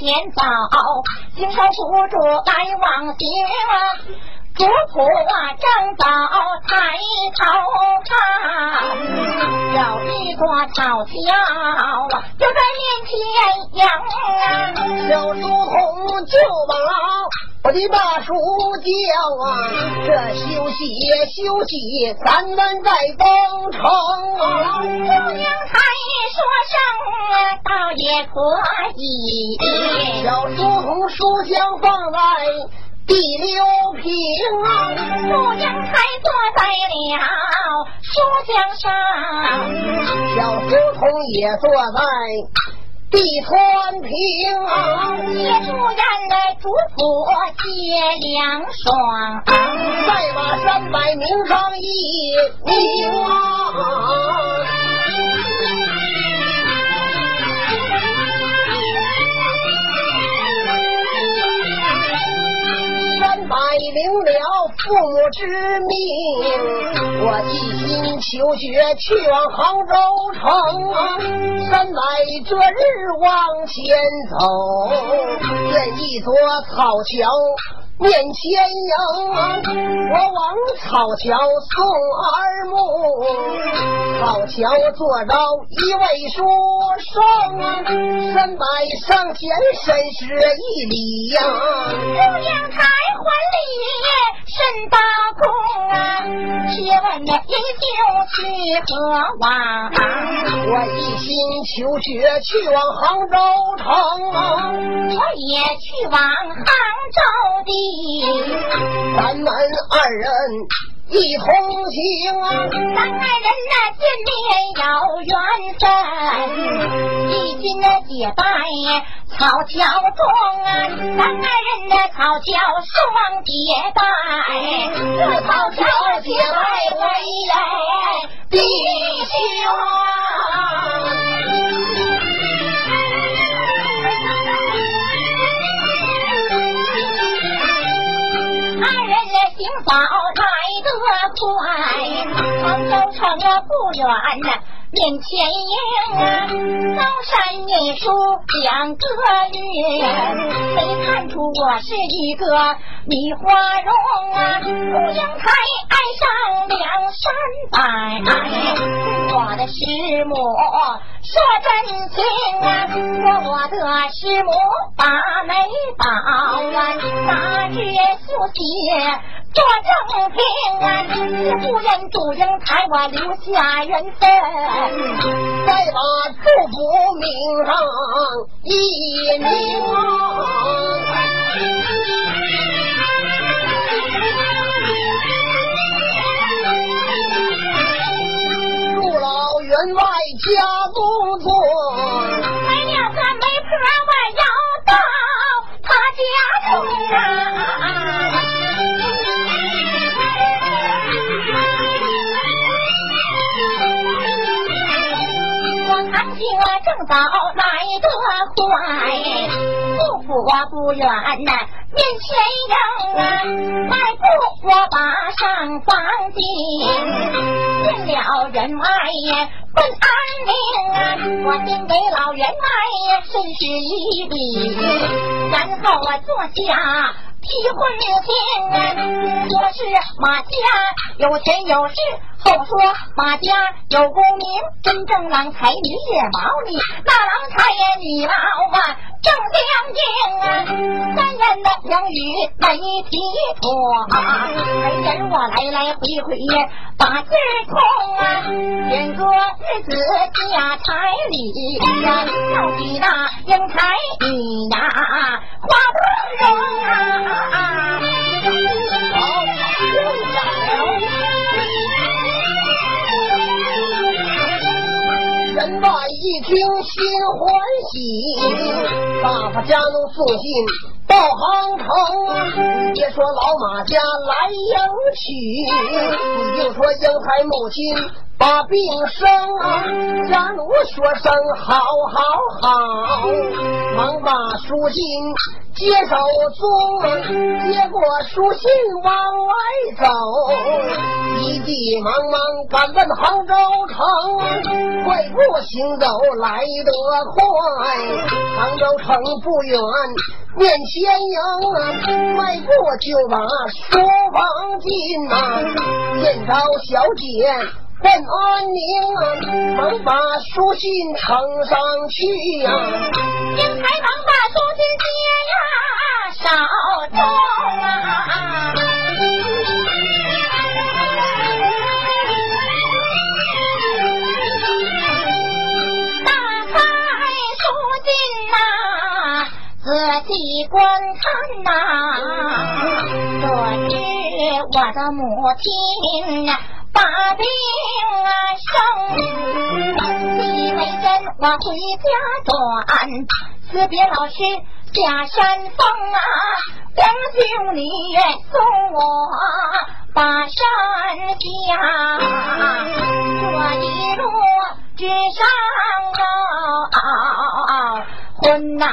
前走，经受不住来往行。主仆啊，正走抬头看，有一座草桥就在面前迎。小书童就把我的大叔叫啊，这休息休息，咱们再登城。啊姑娘才说声倒也可以。小书童书香放在。第六平，祝英台坐在了书架上，小书童也坐在地川平，接住人的主仆接凉爽，再把三百名上一名。摆明了父母之命，我一心求学去往杭州城。三百这日往前走，见一座草桥。面前迎，我往草桥送二目，草桥坐着一位书生，三百上前深施一礼呀，祝英台还礼。甚大功啊！且问你就去何往？我一心求学，去往杭州城。我也去往杭州地。咱们二人。一同行，咱二人那见面有缘分，一进那结拜草桥中啊，咱二人那草桥双结拜，这草桥结拜为弟兄。行早来得快，杭州城不远呐，面前迎啊。高山一树两个月，没看出我是一个米花容啊？祝英台爱上梁山伯，我的师母说真情啊，说我的师母把媒保啊，大日素喜。做正平啊，夫人祝英台，我留下缘分，再把祝福名上一名。祝老员外家中我正早来得快，不服我不远呐，面前迎啊，迈步我把上房进，进了人外问安宁啊，我先给老员外深施一礼，然后我坐下。提婚亲啊，说是马家有钱有势，后说马家有功名，真正郎才女也毛你，那郎才也你老啊正相敬啊，三人的相语没提脱，没人我来来回回把字通啊，选个日子下彩礼呀，要比那英才女呀花不容啊。欢喜，大发家奴送信到杭城，别说老马家来迎娶，你就说英台母亲。把病生，家奴说声好好好，忙把书信接手中，接过书信往外走，急急忙忙赶奔杭州城，快步行走来得快，杭州城不远。面前迎，迈步就把书房进呐，见着小姐问安宁啊，忙把书信呈上去呀，英台忙把书信接呀手中啊，打开书信呐，仔细观看呐，得知我的母亲呐。把病生，几为人我回家转，辞别老师下山峰啊，两兄弟送我把山下，这一路之上啊，困难。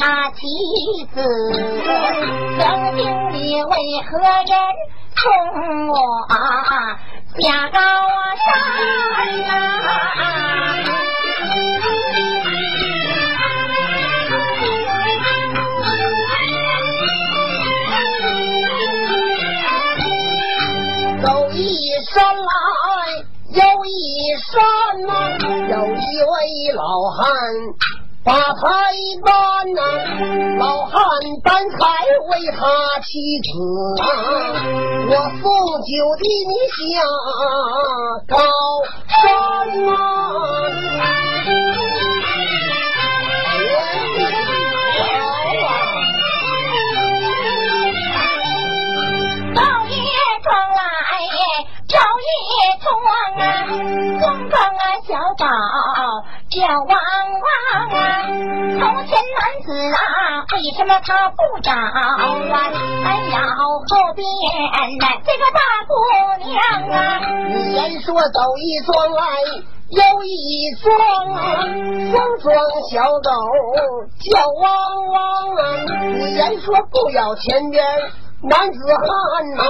他妻子，将军你为何人送我下高山呐？走一山来，有一山呐，有一位老汉。把牌单呐，老汉担柴为他妻子啊，我送酒替你下高山呐。少爷庄啊，庄庄啊，小宝叫汪汪啊。从前男子啊，为什么他不找啊？还要后边这个大姑娘啊。你言说走一桩来，有一庄啊，双庄小狗叫汪汪啊。你言说不要前边。男子汉呐，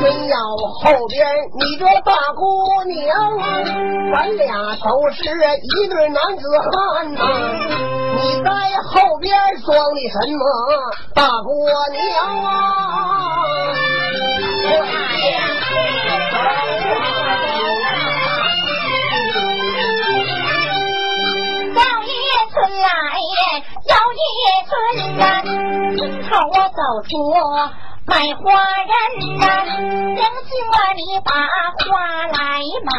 真要后边你这大姑娘，咱俩都是一对男子汉呐。你在后边装的什么大姑娘啊？村来有一村呐，今朝我走出卖花人呐，将军啊，你把花来买，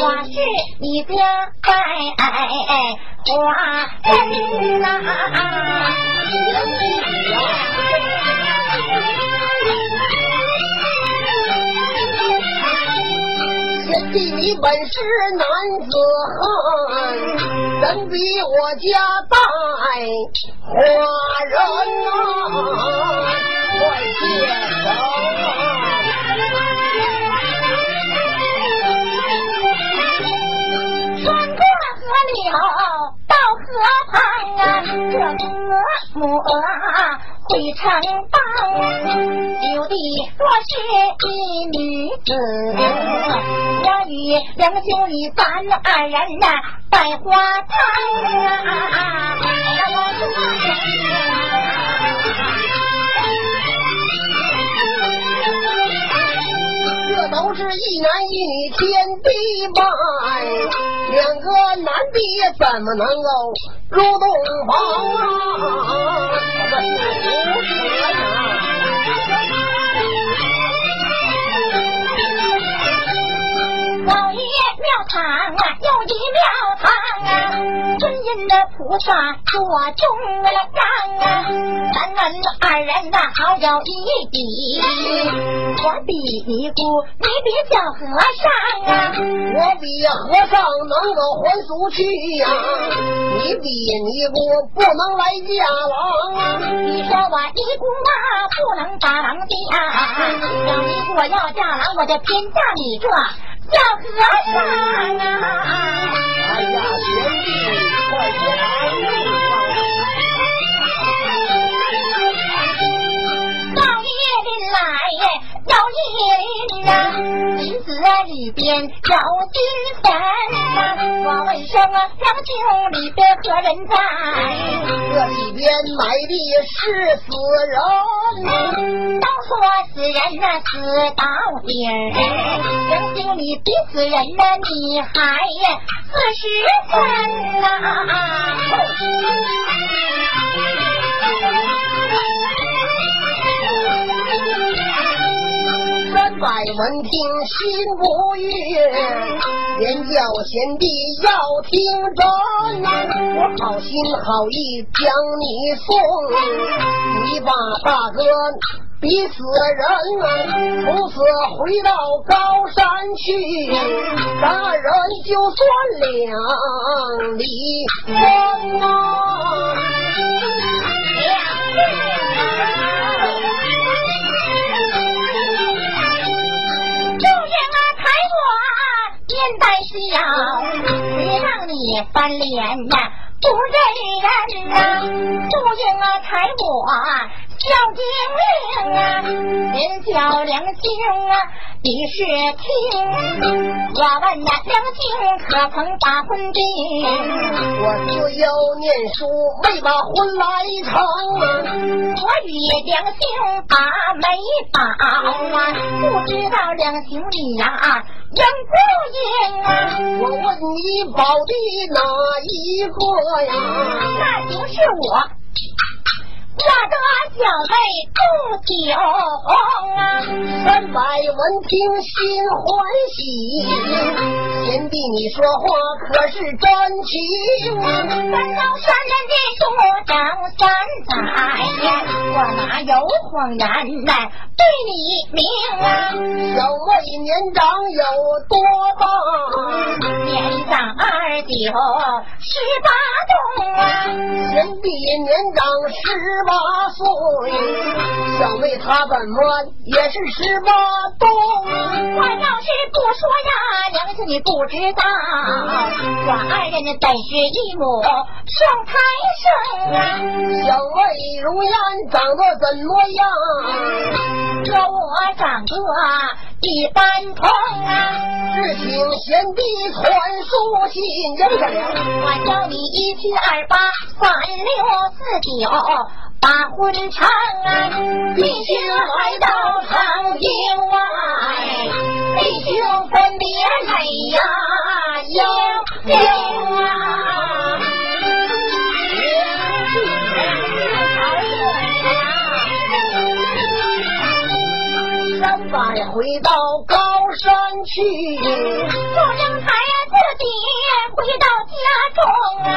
我是你家花人呐。你本是男子汉，怎比我家带花人啊？快接手！穿过河流河旁啊，这个母会成帮。有的若是一女子，我与两兄弟咱二人呐，百花堂啊！都是一男一女天地拜，两个男的怎么能够入洞房啊？老爷庙堂啊，又一庙堂啊，尊印的菩萨做中央啊，咱们二人呐好有一比，我比尼姑，你比小和尚啊，我比和尚能够还俗去呀，你比尼姑不能来嫁郎啊。你说我尼姑啊不能打郎家，要尼姑我要嫁郎，我就偏嫁你这小和尚啊。哎呀，兄弟，快别来老爷临来要一人啊，林子里边有金坟啊，我问声啊，两井里边何人在？这里边埋的是死人，都说死人呐、死到底儿，两井里比死人呐、你还四十分呐、三百闻听心不悦，便叫贤弟要听真。我好心好意将你送，你把大哥逼死人，从此回到高山去，咱二人就算两离婚啊。笑，别让你翻脸呀，不认人呐。注定啊，踩我叫精灵啊，连叫梁兄啊，你是听。我问那梁兄可曾把婚定？我自幼念书，没把婚来成。我与梁兄把媒保啊，不知道梁兄你呀、应不应啊？我问你保的哪一个呀？那就是我，我的小妹不久啊。三百闻听心欢喜，贤弟你说话可是真情啊。咱老山人的说长三载呀，我哪有谎言来？对你明啊，小妹年长有多棒？年长二九十八冬啊。贤弟年长十八八岁，小妹她怎么也是十八冬？我要是不说呀，娘亲你不知道，我二人本是一母双胎生啊。小妹如烟长得怎么样？这我长得一般同啊，只请贤弟传书信。我教你一七二八三六四九把婚成啊，必须来到长京外，弟兄分别泪呀盈盈啊。再回到高山去，祝英台自己回到家中啊，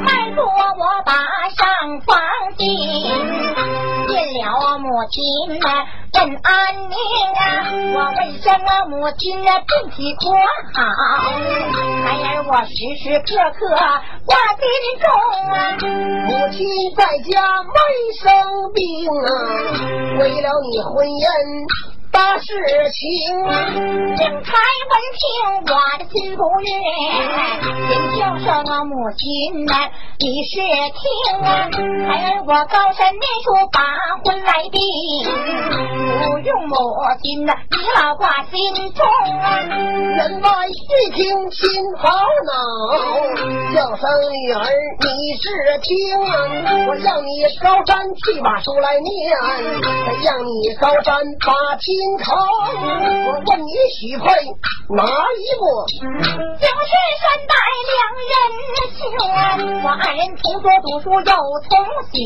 迈过我把上房进，见了母亲啊，问安宁啊。我问声啊，母亲啊，身体可好？孩儿我时时刻刻挂心中啊。母亲在家没生病啊，为了你。婚姻大事情啊。英台闻听我的心不悦，先叫声啊母亲呐，你是听啊，孩儿我高山念书把婚来定，不用母亲呐，你老挂心中啊。人外一听心好恼，叫声女儿你是听啊，我让你高山去把书来念，让你高山把亲成。我问你许配哪一个？就是三代两人情，我二人同桌读书又同许，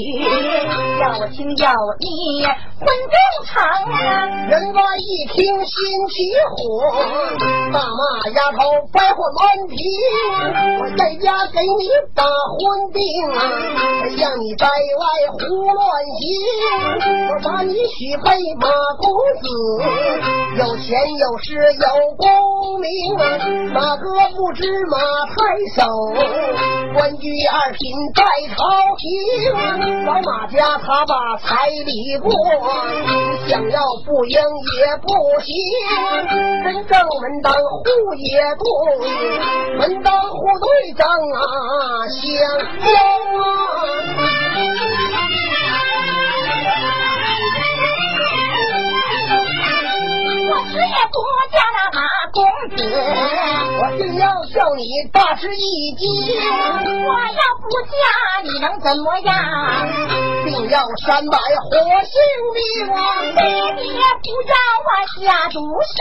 要请教你婚中成。人家一听心起火，大骂丫头白话满庭，我在家给你打婚定，像你在外胡乱行，我把你许配马公子，有钱有势有功名，马哥不知马太守？官居二品在朝廷，老马家他把彩礼过，想要不赢也不行，真正门当户也对，门当户对账啊相交啊。子，我定要叫你大吃一惊，我要不嫁，你能怎么样？定要三百火性命啊！爹爹不让我下毒手，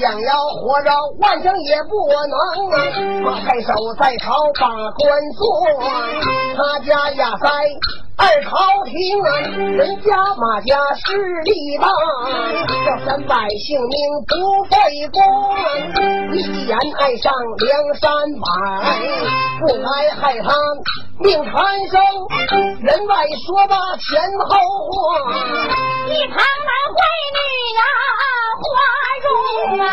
想要活着万生也不能啊！太守在朝把官做，他家压塞。二朝廷啊，人家马家势力大，叫咱百姓命不费功。一言爱上梁山伯，不该害他命缠生。人外说罢前后话，一旁男闺女呀，花容啊。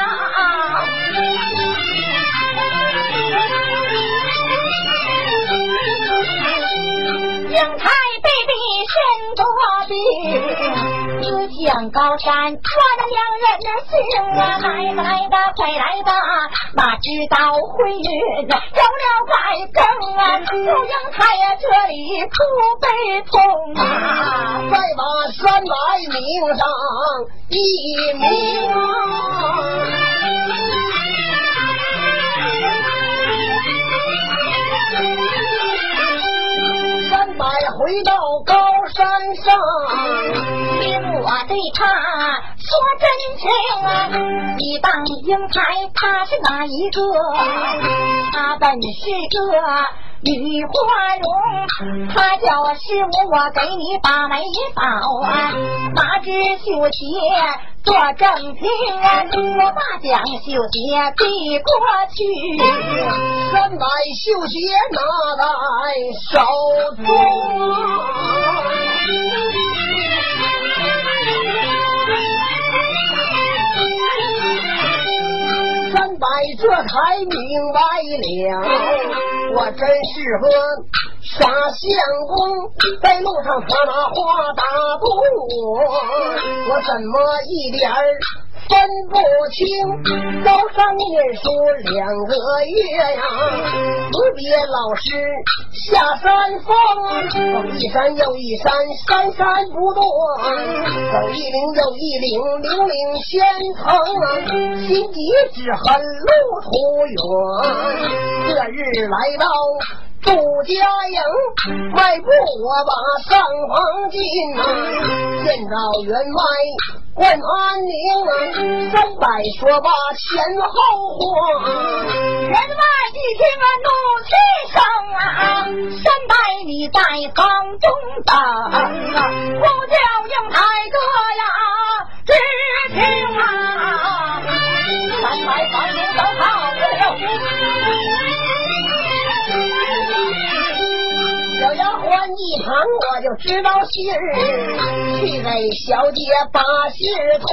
英台北比身多病，自降高山，我的两人的心啊，来吧来吧，快来吧，哪知道婚运有了改更啊，祝英台呀这里苦悲痛啊，再把三百名上一名啊。回到高山上，听我对他说真情啊！你当英台，他是哪一个？他本是个。女花容，他叫师母，我给你把媒保啊！拿支绣鞋做正厅！我把蒋绣鞋递过去，三百绣鞋拿在手中。三百这才明白了，我真是个傻相公，在路上他那话打动我，我怎么一点儿？分不清，高山念书两个月呀，辞别老师下山峰，走一山又一山，山山不断，走一岭又一岭，岭岭千层，心急只恨路途远，这日来到。杜家营，迈步我把上房进啊，见到员外关安宁，三百说罢前后话，员外一听啊怒气生啊，三百你在房中等啊，呼叫英台哥呀，忙，我就知道信儿，去给小姐把信儿通，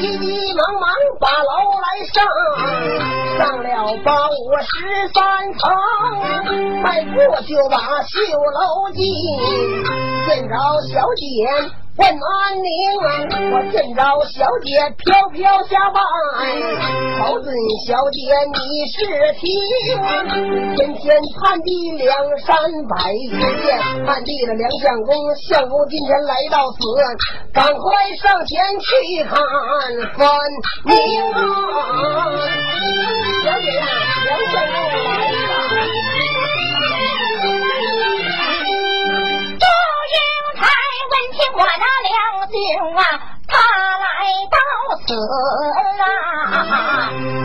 急急忙忙把楼来上，上了八五十三层，迈步就把绣楼进，见着小姐。问安宁，我见着小姐飘飘下拜，好准小姐你是听，天天盼地梁山百爷，盼地的梁相公，相公今天来到此，赶快上前去看分明啊！小姐呀，梁相公来了。我那良心啊，他来到此啊，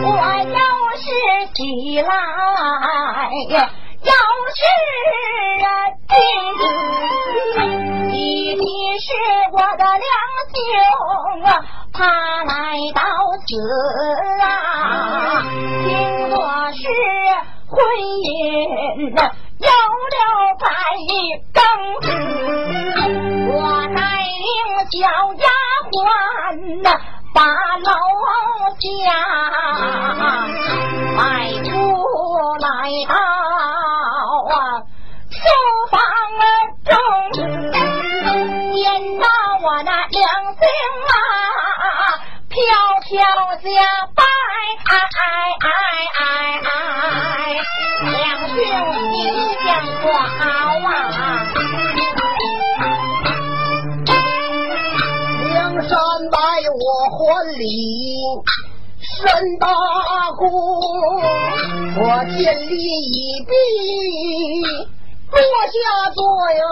我要是起来，要是啊进，一定是我的两兄啊，他来到此啊，听说是婚姻有了百小丫鬟呐，把楼下迈出来到啊书房中，见到我那两兄啊，飘飘下拜，两兄吉祥话啊。梁山伯我还礼，申大公，我见礼已毕，落下座呀，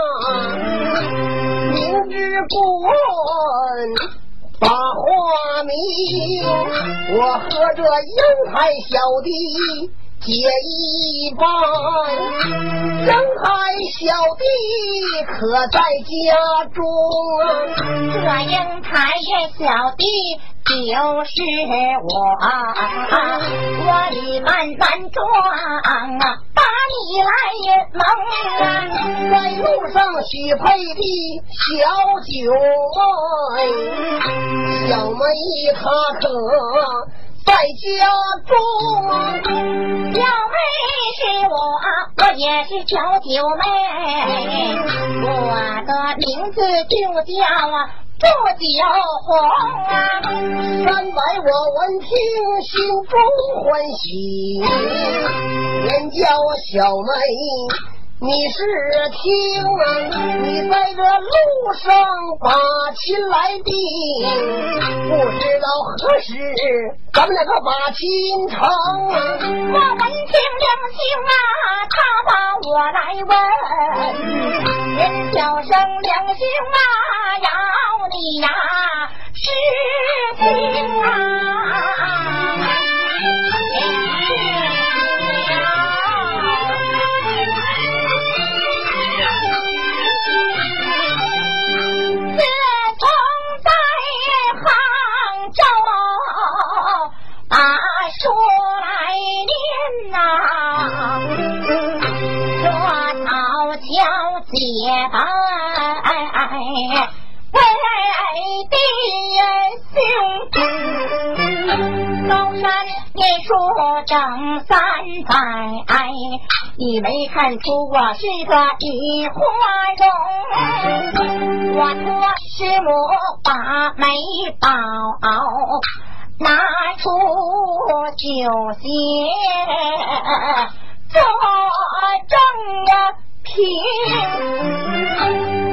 明知故问。把话明，我和这英台小弟结一帮，人海小弟可在家中？这英台小弟就是我，我的慢慢装啊，把你来蒙啊。在路上许配的小九妹，小妹她可在家中？小妹是我，我也是小九妹，我的名字就叫啊祝九红啊。三百我闻听心中欢喜，便叫小妹。你是听闻，你在这路上把亲来定，不知道何时咱们两个把亲成。我闻听两兄啊，他把我来问，人叫声两兄啊，要你呀是亲啊。念呐，说曹桥结拜为弟兄，高山念书整三载，你没看出我是个一花容？我托师母把美宝拿出酒席，做正品。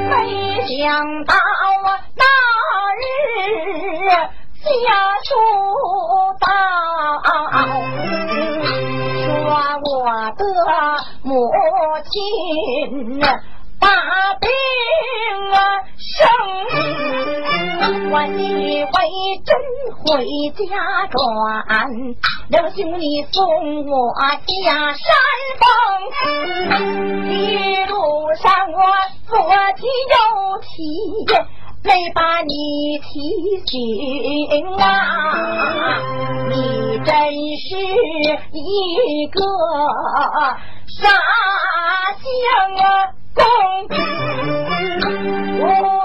没想到啊，那日家书到，说我的母亲大病啊生，我以为真回家转，两兄你送我下山峰，一路上我左提右提。没把你提醒啊！你真是一个傻相啊！公，无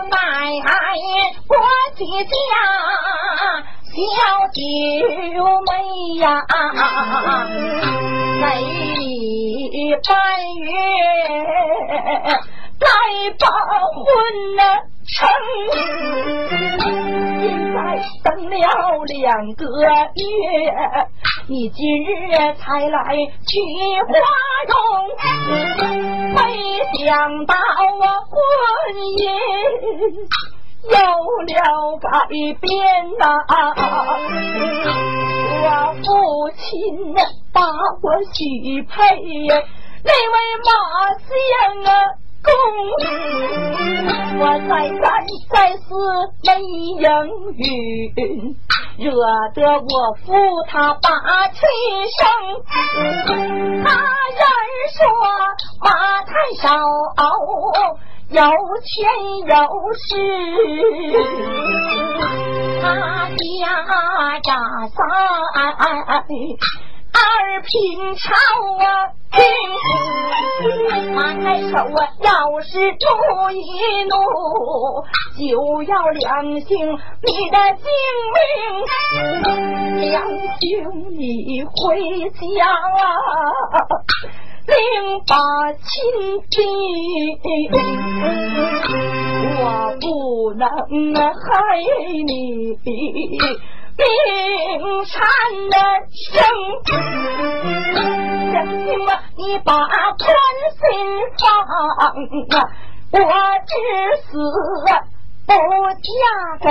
奈我的家小九妹呀，没半月来把婚呢。成，现在等了两个月，你今日才来取花容，没想到我婚姻有了改变呐！我父亲把我许配那位马相啊！公，我再三再四没应允，惹得我父他把气生。他人说马太少，有钱有势，他家家三。二品朝啊，马太守啊，要是怒一怒，就要两姓你的性命。两兄你回家，另把亲弟，我不能害你。命产的生，相信我，你把宽心放啊，我至死不嫁给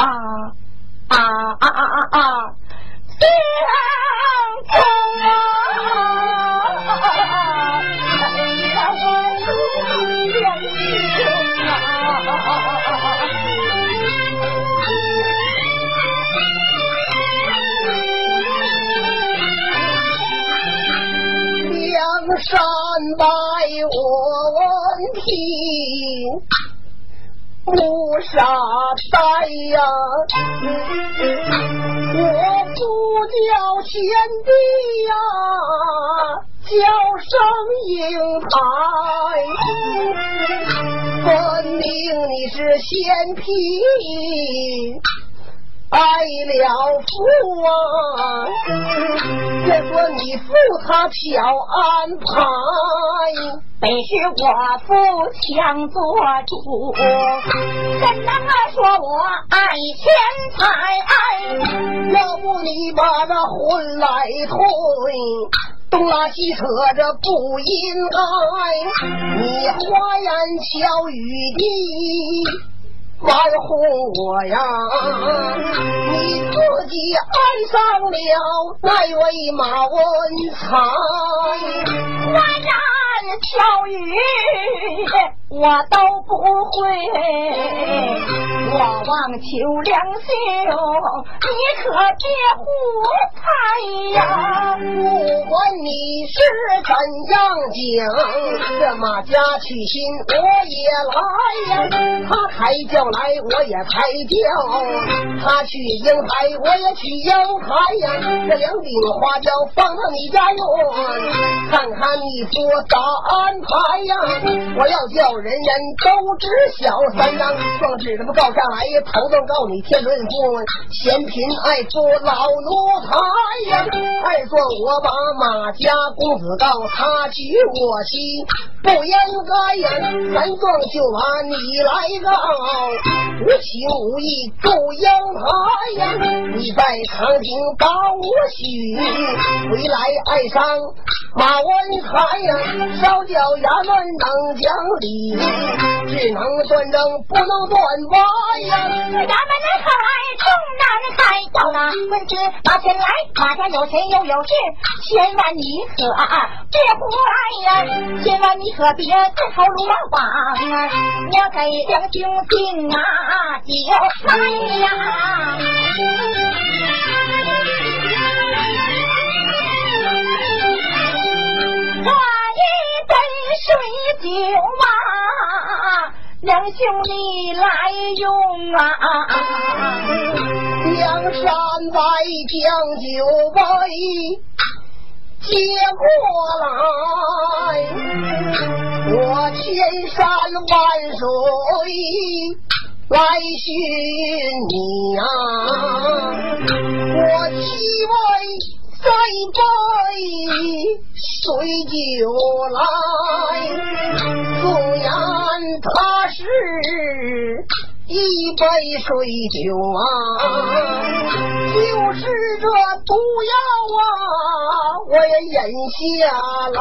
啊啊啊啊啊！相公啊！山拜我闻听，不杀呆呀！我不叫贤弟呀，叫声英台，分明你是贤嫔。爱了父啊！别说你父他巧安排，本是我父强做主，怎能说我爱钱财？要不你把这婚来退，东拉西扯这不应该，你花言巧语的。玩哄我呀！你自己爱上了那位马文才，花言巧语。我都不会，我望求良兄，你可别胡猜呀！不管你是怎样讲，这马家娶亲我也来呀，他抬轿来我也抬轿，他去英台我也去英台呀，这两顶花轿放到你家用，看看你父咋安排呀！我要叫。人人都知晓三张状纸，他们告下来，头都告你天伦父，嫌贫爱富老奴才呀。二状我把马家公子告，他娶我妻不应该呀。三壮就把你来告，无情无义不应台呀。你在长亭把我许，回来爱上马文才呀，烧掉衙门能讲理。只能断正，不能断歪呀！衙门的开，从南开，到那文职把钱来，马家有钱又有势，千万你可别胡来呀！千万你可别自投罗网啊！我给两兄敬啊酒来呀！水酒啊！两兄弟来用啊！梁山伯将酒杯接过来，我千山万水来寻你啊！我七位这一杯水酒来，纵然。他是一杯水酒啊，就是这毒药啊，我也咽下来。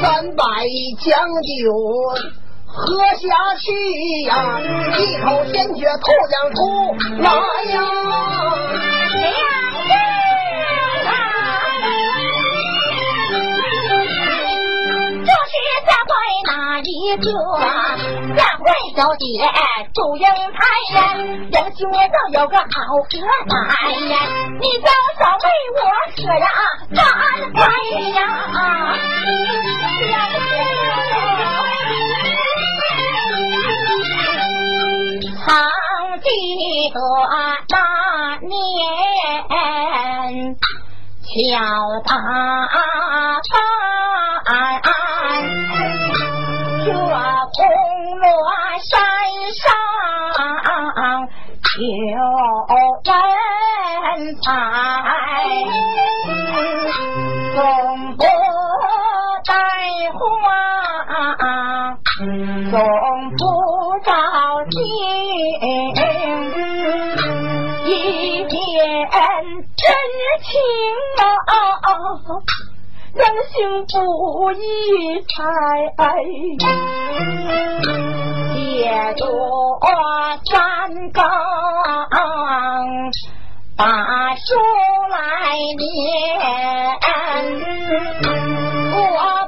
三百将酒喝下去呀，一口鲜血吐将出来呀。这是这回一个下官小姐祝英台呀，要学到有个好和伴呀，你早早为我舍呀干杯呀！曾记得那年敲打山上有人采，总不带花，总不着急。真情啊，人心不易猜，借着山岗把书来念，我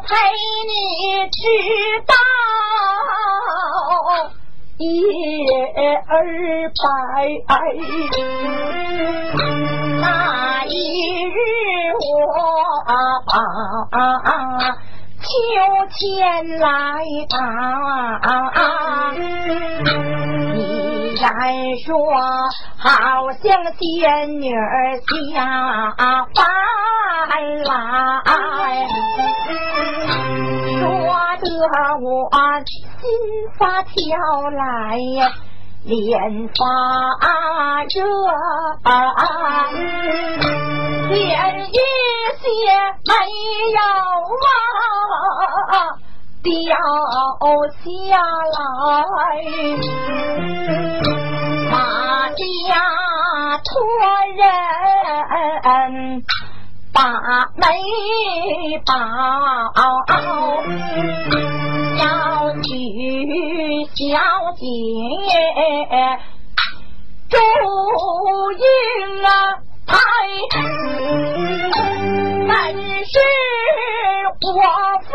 陪你去到夜儿白。那一日我秋千来打，你敢说好像仙女下凡来，说得我心发跳来呀。脸发热，连一些没有啊掉下来，马家托人把媒报，要娶小姐。祝英台，但是我父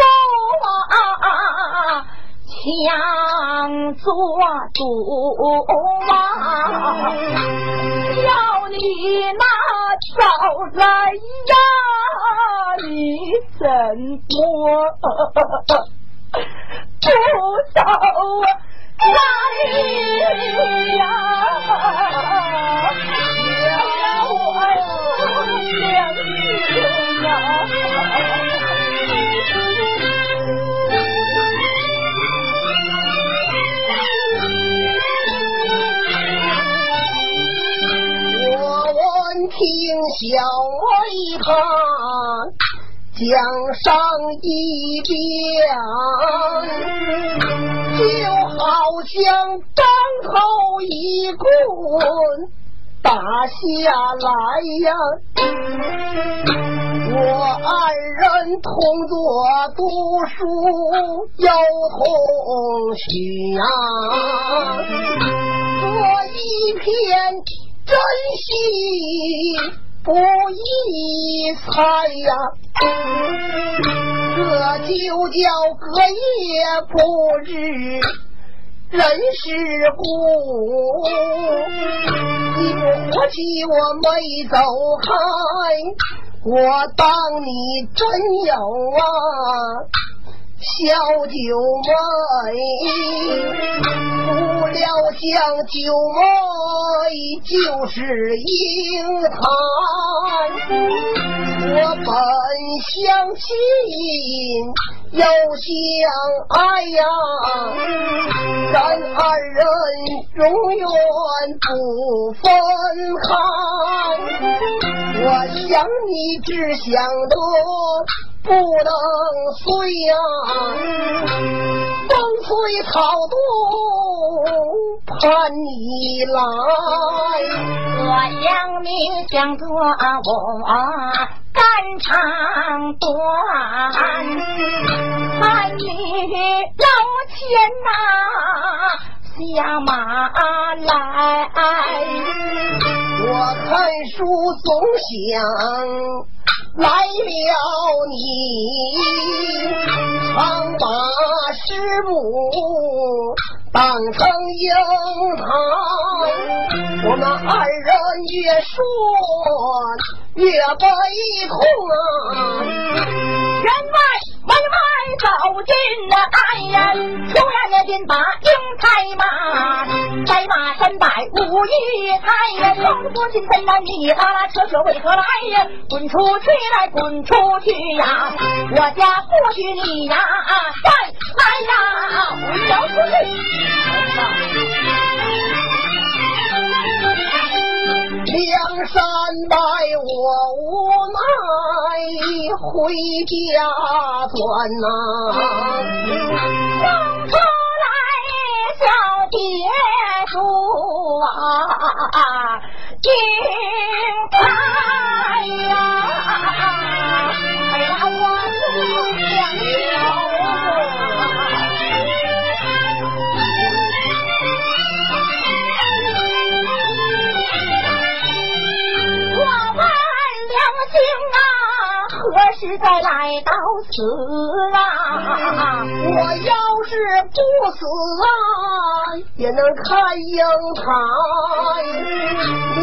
强做主啊，要你那招来呀，你怎么不走啊？来呀！江上一边。就好像当头一棍打下来呀！我二人同坐读书有同许呀，做一片真心不易猜呀。这就叫隔夜不知人世故，你不活气我没走开，我当你真有啊。小九妹，不料想九妹就是英台，我本相亲又相爱呀，咱二人永远不分开。我想你只想得。不能随呀，风吹草动盼你来。我想你想着我肝肠断，盼你老前呐下马来。我看书总想。来了你，常把师母当成英台，我们二人越说越悲痛啊！员外门外走进了爱人，突然的便把英台马，在马身摆武艺才，双父亲怎么你拉拉扯扯为何来呀？滚出去来，滚出去呀！我家不许你呀，再来呀，滚出去！梁山伯，我无奈回家转呐、送出来小蝶树啊，金台呀！实在来到此啊？我要是不死啊，也能看英台。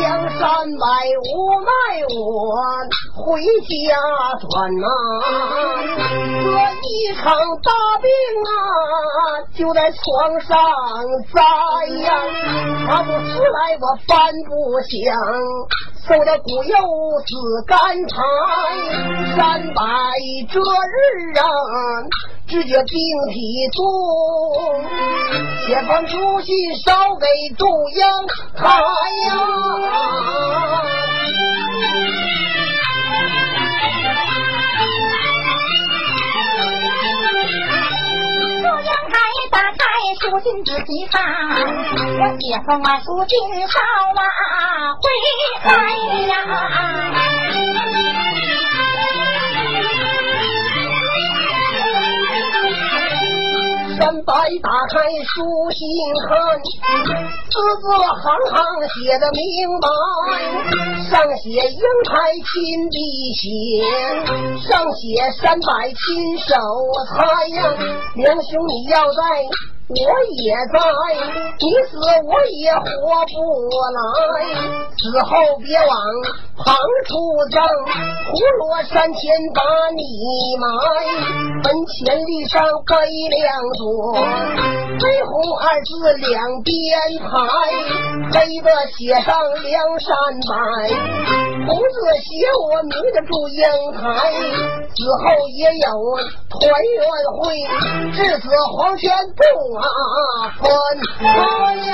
梁山百无奈我回家转呐、这一场大病啊，就在床上栽呀，他不出来我翻不响。受的骨肉子干柴，三百这日啊，直接病体重，写封书信捎给杜英台呀。中央台打开书信仔细看，我写封啊书信捎啊回来呀。三百打开书信看，字字行行写的明白，上写英台亲笔写，上写三百亲手猜呀，梁兄你要在。我也在，你死我也活不来。死后别往旁处葬，葫芦山前把你埋。坟前立上碑两座，黑红二字两边排，黑的写上梁山伯，红字写我名字祝英台。死后也有团圆会，至死黄泉不啊分开呀。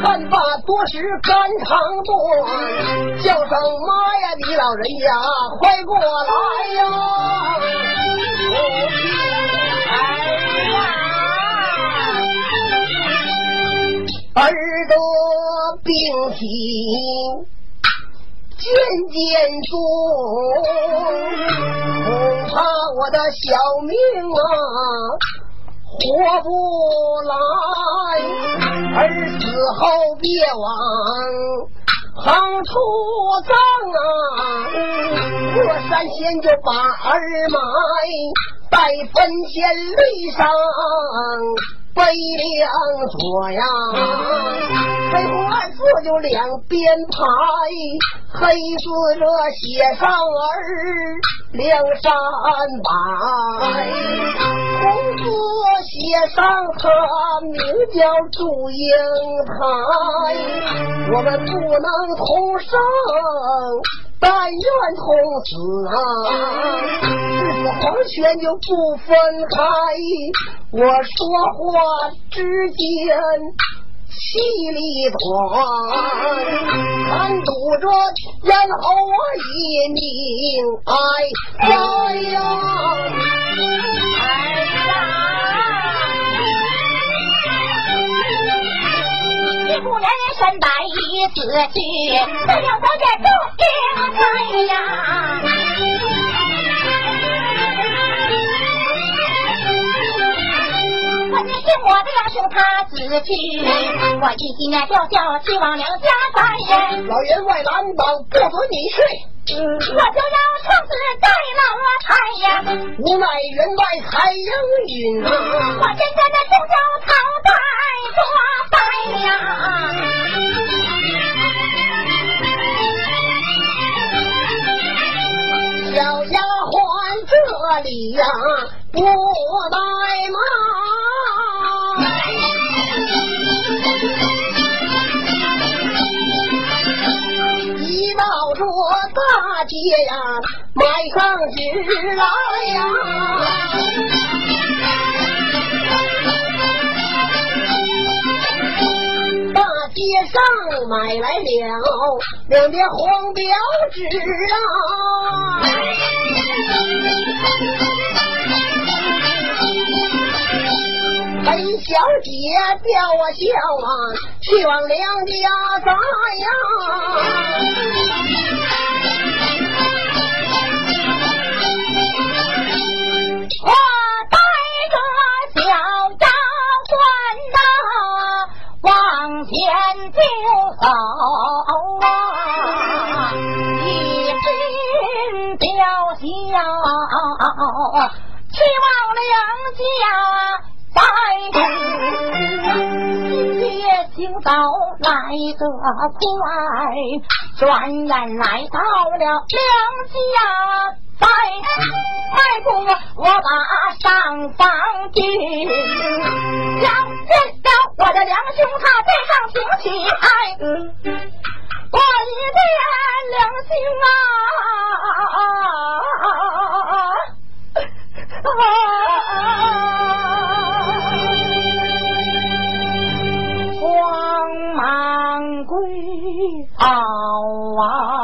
看罢多时肝肠断，叫声妈呀，你老人家快过来呀！耳朵病体渐渐重，恐怕我的小命啊活不来，儿死后别往横处葬啊！过三仙就把儿埋在坟前立上。悲两左呀，黑红二字就两边排，黑字这写上儿梁山伯，红字写上他名叫祝英台，我们不能同生。但愿同死啊，至死黄泉就不分开。我说话之间气力短，看堵着，然后我一命哀哉呀！一不人身白衣死去，这要到这祝英台呀。我的两兄他自去，我一心念吊孝，去往娘家拜。老员外拦挡，不准你去，我就要从此在老台呀。无奈员外太英允，我真正的出手讨拜做拜呀。小丫鬟这里呀不怠慢，一到这大街呀，买上纸来呀。大街上买来了两叠黄表纸啊，裴小姐吊我孝啊，去往娘家栽呀。我带着小丫鬟呐，往前就走啊，一心吊孝，去往娘家拜。今夜清早来得快，转眼来到了梁家。拜拜不我把上房进，要见了我的梁兄他背上请起来，我一见两兄啊，啊！